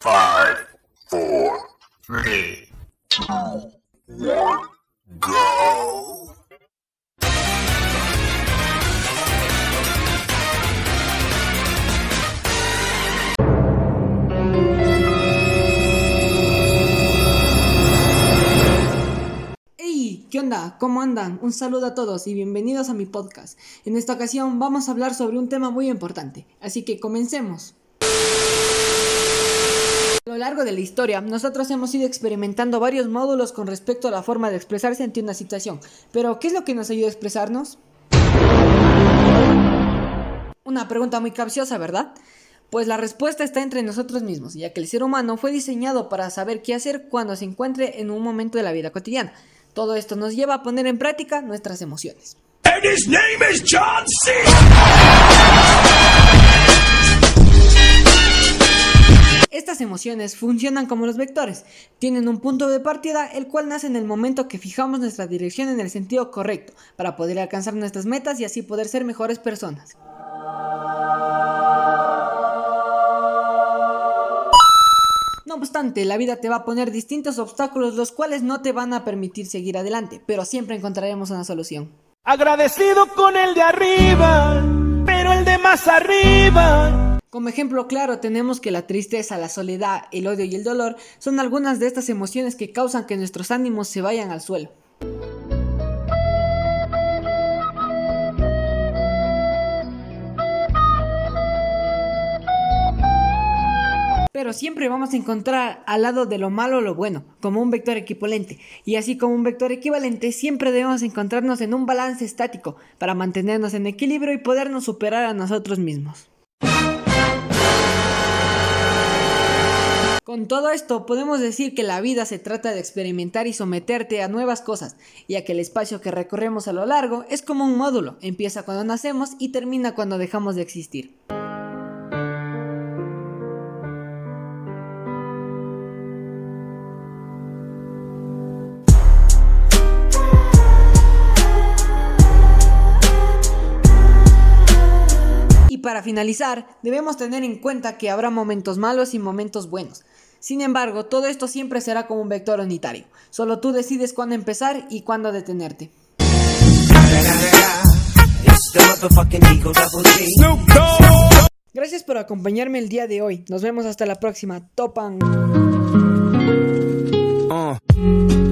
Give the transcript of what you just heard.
Five, four, three, two, one, go. Hey, ¿qué onda? ¿Cómo andan? Un saludo a todos y bienvenidos a mi podcast. En esta ocasión vamos a hablar sobre un tema muy importante, así que comencemos. A lo largo de la historia, nosotros hemos ido experimentando varios módulos con respecto a la forma de expresarse ante una situación, pero ¿qué es lo que nos ayuda a expresarnos? Una pregunta muy capciosa, ¿verdad? Pues la respuesta está entre nosotros mismos, ya que el ser humano fue diseñado para saber qué hacer cuando se encuentre en un momento de la vida cotidiana. Todo esto nos lleva a poner en práctica nuestras emociones. John. Estas emociones funcionan como los vectores, tienen un punto de partida el cual nace en el momento que fijamos nuestra dirección en el sentido correcto para poder alcanzar nuestras metas y así poder ser mejores personas. No obstante, la vida te va a poner distintos obstáculos los cuales no te van a permitir seguir adelante, pero siempre encontraremos una solución. Agradecido con el de arriba, pero el de más arriba. Como ejemplo claro tenemos que la tristeza, la soledad, el odio y el dolor son algunas de estas emociones que causan que nuestros ánimos se vayan al suelo. Pero siempre vamos a encontrar al lado de lo malo lo bueno, como un vector equivalente. Y así como un vector equivalente, siempre debemos encontrarnos en un balance estático para mantenernos en equilibrio y podernos superar a nosotros mismos. Con todo esto podemos decir que la vida se trata de experimentar y someterte a nuevas cosas, ya que el espacio que recorremos a lo largo es como un módulo, empieza cuando nacemos y termina cuando dejamos de existir. Para finalizar, debemos tener en cuenta que habrá momentos malos y momentos buenos. Sin embargo, todo esto siempre será como un vector unitario. Solo tú decides cuándo empezar y cuándo detenerte. Gracias por acompañarme el día de hoy. Nos vemos hasta la próxima. Topan. Uh.